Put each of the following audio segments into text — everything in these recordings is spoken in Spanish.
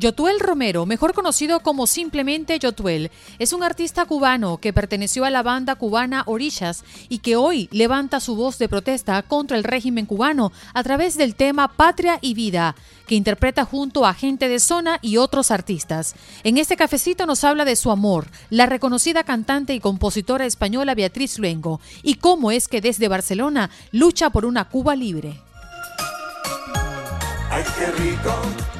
Yotuel Romero, mejor conocido como simplemente Yotuel, es un artista cubano que perteneció a la banda cubana Orillas y que hoy levanta su voz de protesta contra el régimen cubano a través del tema Patria y Vida, que interpreta junto a gente de zona y otros artistas. En este cafecito nos habla de su amor, la reconocida cantante y compositora española Beatriz Luengo, y cómo es que desde Barcelona lucha por una Cuba libre. ¡Ay, qué rico!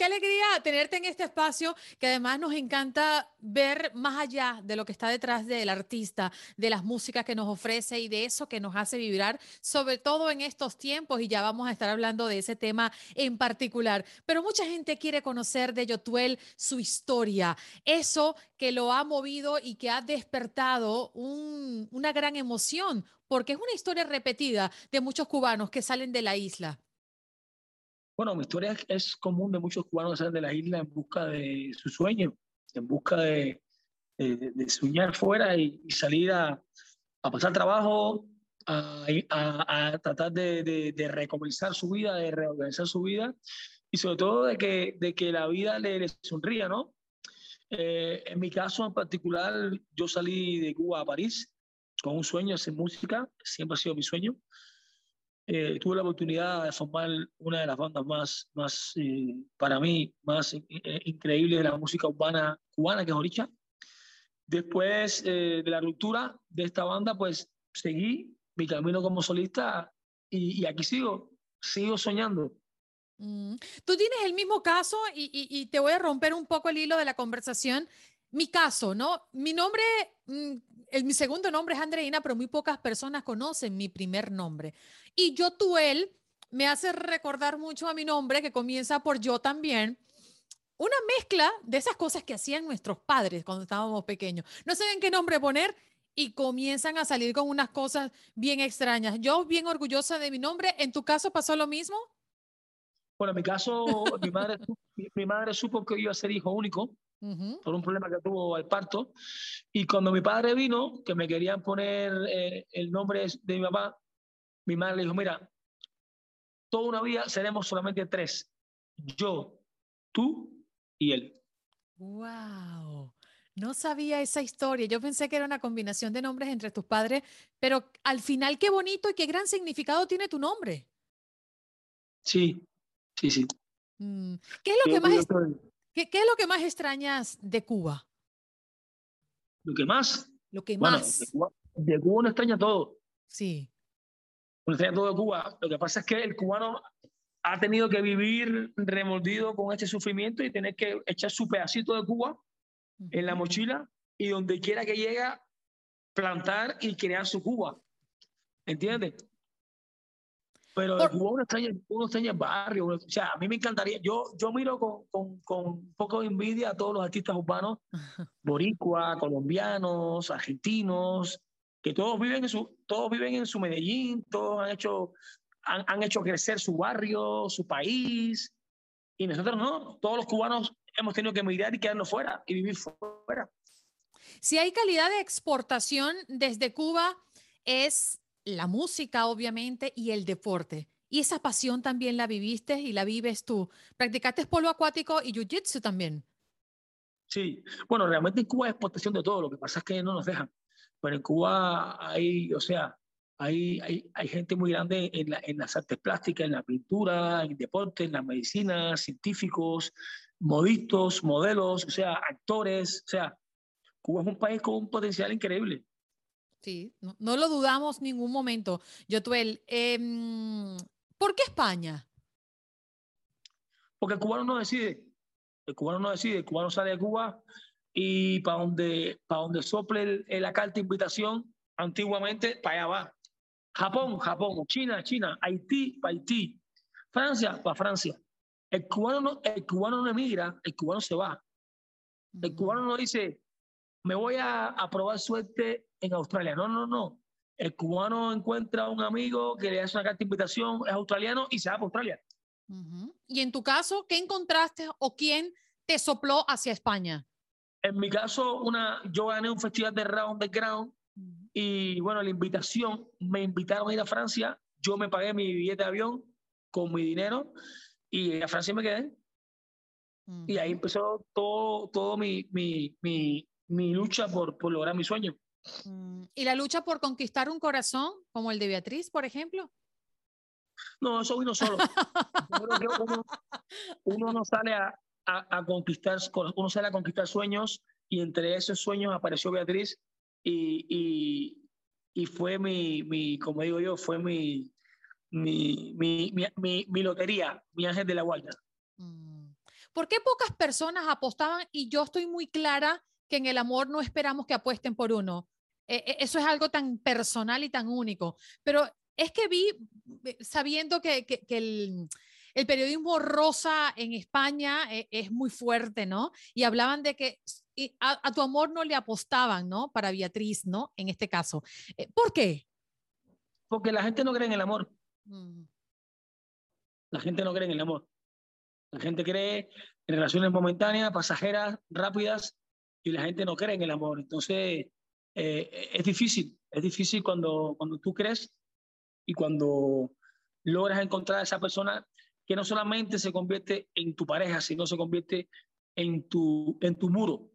Qué alegría tenerte en este espacio que además nos encanta ver más allá de lo que está detrás del artista, de las músicas que nos ofrece y de eso que nos hace vibrar, sobre todo en estos tiempos, y ya vamos a estar hablando de ese tema en particular. Pero mucha gente quiere conocer de Yotuel su historia, eso que lo ha movido y que ha despertado una gran emoción, porque es una historia repetida de muchos cubanos que salen de la isla. Bueno, mi historia es común de muchos cubanos que salen de la isla en busca de su sueño, en busca de, de, soñar fuera y, salir a, a, pasar trabajo, a, a, tratar de, de, recomenzar su vida, de reorganizar su vida y sobre todo de que, de que la vida le, sonría, ¿no? Eh, en mi caso en particular, yo salí de Cuba a París con un sueño de hacer música, siempre ha sido mi sueño. Eh, tuve la oportunidad de formar una de las bandas más, más eh, para mí, más eh, increíbles de la música urbana cubana, que es Oricha. Después de la ruptura de esta banda, pues seguí mi camino como solista y, aquí sigo, sigo soñando. Mm. Tú tienes el mismo caso y, y, te voy a romper un poco el hilo de la conversación. Mi caso, ¿no? Mi nombre, el, mi segundo nombre es Andreina, pero muy pocas personas conocen mi primer nombre. Y yo, tú, él, me hace recordar mucho a mi nombre, que comienza por yo también. Una mezcla de esas cosas que hacían nuestros padres cuando estábamos pequeños. No saben qué nombre poner y comienzan a salir con unas cosas bien extrañas. Yo bien orgullosa de mi nombre. ¿En tu caso pasó lo mismo? Bueno, en mi caso, mi, madre, mi, madre supo que iba a ser hijo único por un problema que tuvo al parto. Y cuando mi padre vino, que me querían poner eh, el nombre de mi papá, mi madre le dijo, mira, toda una vida seremos solamente tres, yo, tú y él. ¡Wow! No sabía esa historia. Yo pensé que era una combinación de nombres entre tus padres, pero al final qué bonito y qué gran significado tiene tu nombre. Sí, sí, sí. Mm, ¿Qué, es lo que más ¿qué, es lo que más extrañas de Cuba? Lo que más. Lo que más. De Cuba, de Cuba uno extraña todo. Sí todo de Cuba. Lo que pasa es que el cubano ha tenido que vivir remordido con este sufrimiento y tener que echar su pedacito de Cuba en la mochila y donde quiera que llega, plantar y crear su Cuba. ¿Entiendes? Pero de Cuba uno extraña, uno extraña el barrio. o sea, a mí me encantaría. Yo, yo miro con, con, con un poco de envidia a todos los artistas urbanos, boricua, colombianos, argentinos, que todos viven en su, todos viven en su Medellín, todos han hecho, han, han hecho crecer su barrio, su país, y nosotros no, todos los cubanos hemos tenido que emigrar y quedarnos fuera y vivir fuera. Si hay calidad de exportación desde Cuba, es la música, obviamente, y el deporte. Y esa pasión también la viviste y la vives tú. Practicaste polo acuático y jiu-jitsu también. Sí, bueno, realmente en Cuba es exportación de todo, lo que pasa es que no nos dejan. Pero en Cuba hay, o sea, hay, hay, hay gente muy grande en, la, en, las artes plásticas, en la pintura, en el deporte, en la medicina, científicos, modistas, modelos, o sea, actores. O sea, Cuba es un país con un potencial increíble. Sí, no, lo dudamos ningún momento. Yotuel, eh, ¿por qué España? Porque el cubano no decide. El cubano no decide. El cubano sale de Cuba y para donde, para donde sople la carta de invitación, antiguamente, para allá va. Japón, Japón, China, China, Haití, para Haití, Francia, para Francia. El cubano, no, el cubano no emigra, el cubano se va. El cubano no dice, me voy a, a probar suerte en Australia. No, no, no. El cubano encuentra a un amigo que le hace una carta de invitación, es australiano y se va para Australia. Y en tu caso, ¿qué encontraste o quién te sopló hacia España? En mi caso, una, yo gané un festival de round the ground Y bueno, la invitación, me invitaron a ir a Francia, yo me pagué mi billete de avión con mi dinero y a Francia me quedé. Y ahí empezó todo, todo mi, mi, mi, mi lucha por, por lograr mi sueño. Mm, ¿Y la lucha por conquistar un corazón como el de Beatriz, por ejemplo? No, eso vino solo. uno, no sale a, a, conquistar, uno sale a conquistar sueños y entre esos sueños apareció Beatriz y, y, y fue mi, mi, como digo yo, fue mi, mi, mi, mi, mi lotería, mi ángel de la guarda. Mm. ¿Por qué pocas personas apostaban? Y yo estoy muy clara que en el amor no esperamos que apuesten por uno. E, e, eso es algo tan personal y tan único. Pero es que vi, eh, sabiendo que, que, el, el, periodismo rosa en España eh, es muy fuerte, ¿no? Y hablaban de que a, tu amor no le apostaban, ¿no? Para Beatriz, ¿no? En este caso. Eh, ¿Por qué? Porque la gente no cree en el amor. Mm. La gente no cree en el amor. La gente cree en relaciones momentáneas, pasajeras, rápidas, y la gente no cree en el amor. Entonces, es difícil, es difícil cuando, cuando tú crees y cuando logras encontrar a esa persona que no solamente se convierte en tu pareja, sino se convierte en tu, en tu muro.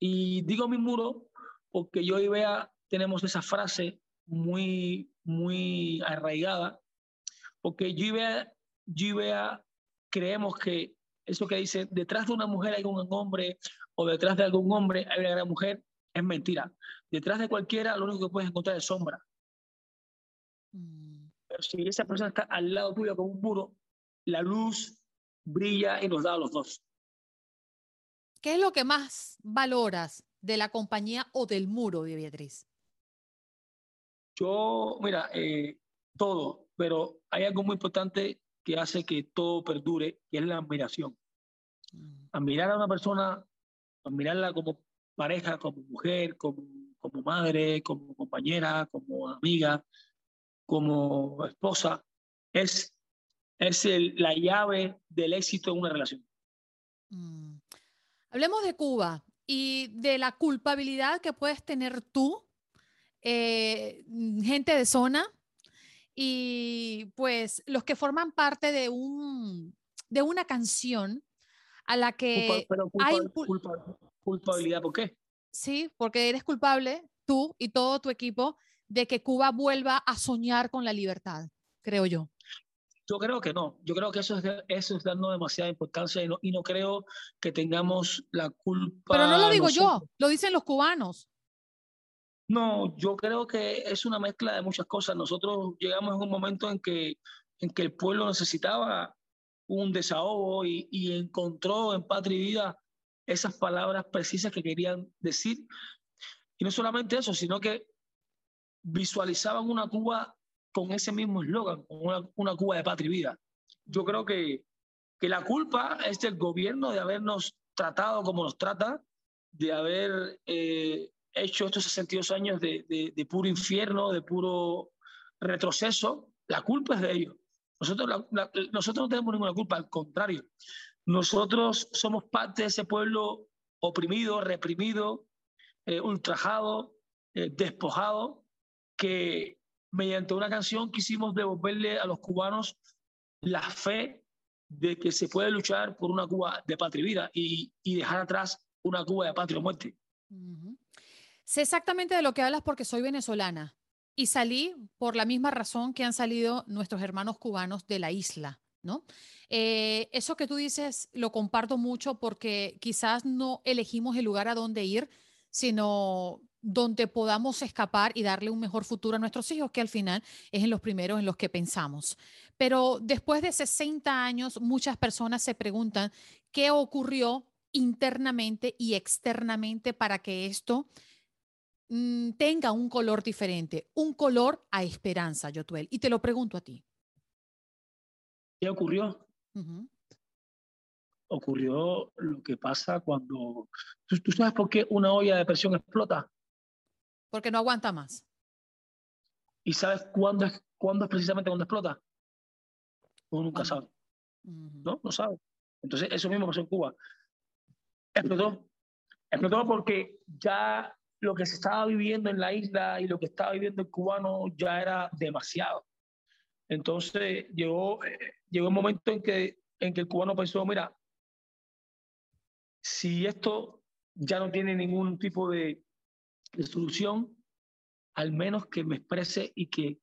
Y digo mi muro porque yo y Bea tenemos esa frase muy, muy arraigada, porque yo y Bea, yo creemos que eso que dice, detrás de una mujer hay un hombre o detrás de algún hombre hay una gran mujer, es mentira. Detrás de cualquiera lo único que puedes encontrar es sombra. Mm. Pero si esa persona está al lado tuyo como un muro, la luz brilla y nos da a los dos. ¿Qué es lo que más valoras de la compañía o del muro de Beatriz? Yo, mira, eh, todo, pero hay algo muy importante que hace que todo perdure, que es la admiración. Mm. Admirar a una persona, admirarla como pareja, como mujer, como, como madre, como compañera, como amiga, como esposa es, es la llave del éxito en una relación. Mm. Hablemos de Cuba y de la culpabilidad que puedes tener tú, eh, gente de zona, y pues los que forman parte de, un, de una canción a la que hay culpabilidad, ¿por qué? Sí, porque eres culpable, tú y todo tu equipo, de que Cuba vuelva a soñar con la libertad, creo yo. Yo creo que no. Yo creo que eso es, eso es dando demasiada importancia y no, y no creo que tengamos la culpa. Pero no lo digo yo, lo dicen los cubanos. No, yo creo que es una mezcla de muchas cosas. Nosotros llegamos en un momento en que, en que el pueblo necesitaba un desahogo y, y encontró en Patria y Vida esas palabras precisas que querían decir. Y no solamente eso, sino que visualizaban una Cuba con ese mismo eslogan, una, Cuba de patria y vida. Yo creo que, que la culpa es del gobierno de habernos tratado como nos trata, de haber eh, hecho estos 62 años de, de, puro infierno, de puro retroceso. La culpa es de ellos. Nosotros, nosotros no tenemos ninguna culpa, al contrario. Nosotros somos parte de ese pueblo oprimido, reprimido, eh, ultrajado, eh, despojado, que mediante una canción quisimos devolverle a los cubanos la fe de que se puede luchar por una Cuba de patria y vida y, dejar atrás una Cuba de patria o muerte. Sé exactamente de lo que hablas porque soy venezolana y salí por la misma razón que han salido nuestros hermanos cubanos de la isla, ¿no? Eh, eso que tú dices lo comparto mucho porque quizás no elegimos el lugar a donde ir, sino donde podamos escapar y darle un mejor futuro a nuestros hijos, que al final es en los primeros en los que pensamos. Pero después de 60 años, muchas personas se preguntan qué ocurrió internamente y externamente para que esto mm, tenga un color diferente, un color a esperanza, Yotuel. Y te lo pregunto a ti. ¿Qué ocurrió? Ocurrió lo que pasa cuando... ¿Tú, sabes por qué una olla de presión explota? Porque no aguanta más. ¿Y sabes cuándo es, cuándo es precisamente cuando explota? Uno nunca sabe. ¿No? No sabe. Entonces, eso mismo pasó en Cuba. Explotó. Explotó porque ya lo que se estaba viviendo en la isla y lo que estaba viviendo el cubano ya era demasiado. Entonces llegó, eh, llegó un momento en que, en que el cubano pensó, mira, si esto ya no tiene ningún tipo de, de solución, al menos que me exprese y que,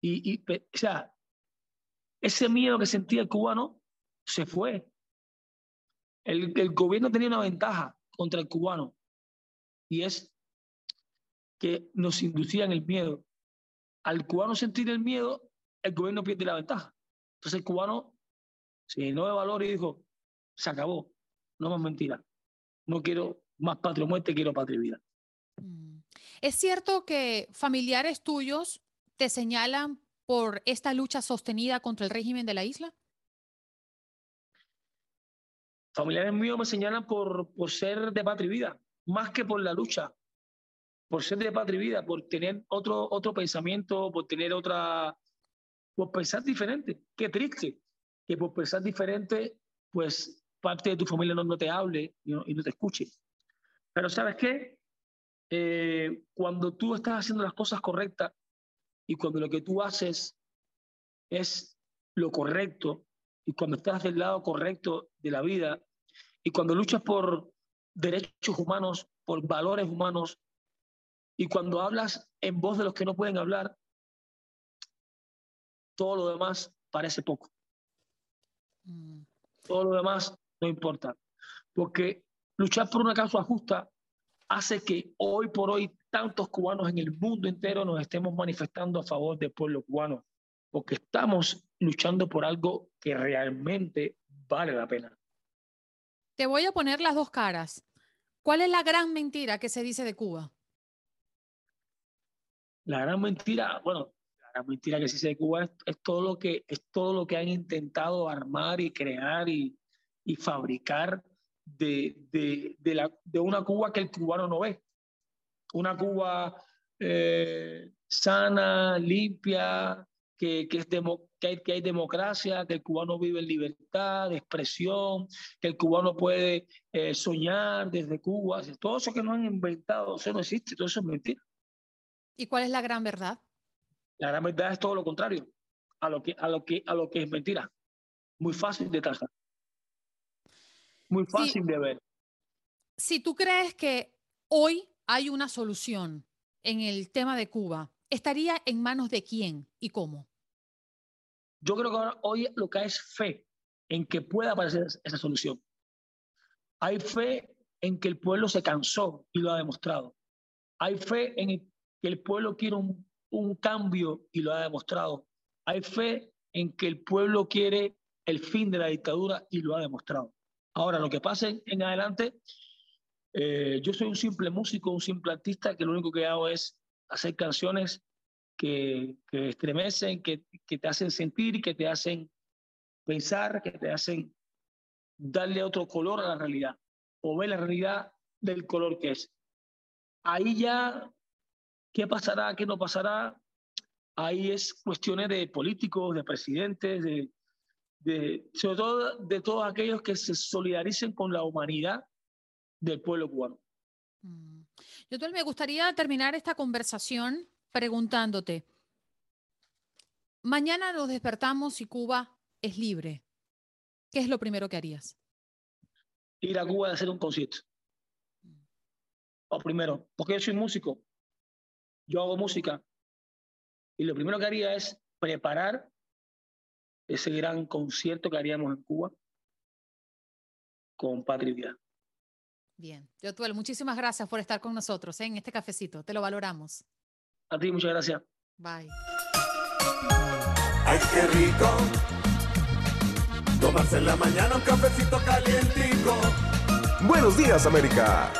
y, y, o sea, ese miedo que sentía el cubano se fue. El, el gobierno tenía una ventaja contra el cubano y es que nos inducían el miedo. Al cubano sentir el miedo, el gobierno pierde la ventaja. Entonces el cubano se llenó de valor y dijo, se acabó, no más mentira. No quiero más patria muerte, quiero patria vida. Mm. ¿Es cierto que familiares tuyos te señalan por esta lucha sostenida contra el régimen de la isla? Familiares míos me señalan por, por ser de patria y vida, más que por la lucha, por ser de patria y vida, por tener otro, otro pensamiento, por tener otra, por pensar diferente. Qué triste que por pensar diferente, pues parte de tu familia no, no te hable y no, y no te escuche. Pero ¿sabes qué? Eh, cuando tú estás haciendo las cosas correctas y cuando lo que tú haces es lo correcto y cuando estás del lado correcto de la vida y cuando luchas por derechos humanos, por valores humanos y cuando hablas en voz de los que no pueden hablar, todo lo demás parece poco. Mm. Todo lo demás no importa. Porque luchar por una causa justa hace que hoy por hoy tantos cubanos en el mundo entero nos estemos manifestando a favor del pueblo cubano, porque estamos luchando por algo que realmente vale la pena. Te voy a poner las dos caras. ¿Cuál es la gran mentira que se dice de Cuba? La gran mentira, bueno, la gran mentira que se dice de Cuba es, es todo lo que es todo lo que han intentado armar y crear y, y fabricar de, de, de, la, de una Cuba que el cubano no ve. Una Cuba eh, sana, limpia, que, que, es demo, que, hay, que hay democracia, que el cubano vive en libertad de expresión, que el cubano puede eh, soñar desde Cuba. Todo eso que nos han inventado, eso no existe, todo eso es mentira. ¿Y cuál es la gran verdad? La gran verdad es todo lo contrario a lo que, a lo que, a lo que es mentira. Muy fácil de tratar muy fácil de ver. Si tú crees que hoy hay una solución en el tema de Cuba, ¿estaría en manos de quién y cómo? Yo creo que ahora hoy lo que hay es fe en que pueda aparecer esa solución. Hay fe en que el pueblo se cansó y lo ha demostrado. Hay fe en que el pueblo quiere un, un cambio y lo ha demostrado. Hay fe en que el pueblo quiere el fin de la dictadura y lo ha demostrado. Ahora, lo que pase en adelante, eh, yo soy un simple músico, un simple artista que lo único que hago es hacer canciones que, que estremecen, que, que te hacen sentir, que te hacen pensar, que te hacen darle otro color a la realidad o ver la realidad del color que es. Ahí ya, ¿qué pasará? ¿Qué no pasará? Ahí es cuestiones de políticos, de presidentes, de, de, sobre todo de todos aquellos que se solidaricen con la humanidad del pueblo cubano. Mm. Yo me gustaría terminar esta conversación preguntándote, mañana nos despertamos y Cuba es libre. ¿Qué es lo primero que harías? Ir a Cuba a hacer un concierto. O primero, porque yo soy músico, yo hago música, y lo primero que haría es preparar ese gran concierto que haríamos en Cuba con Patria Vida. Bien, Yotuel, muchísimas gracias por estar con nosotros ¿eh? en este cafecito. Te lo valoramos. A ti, muchas gracias. Bye. Ay, qué rico. Tomarse en la mañana un cafecito calientico. Buenos días, América.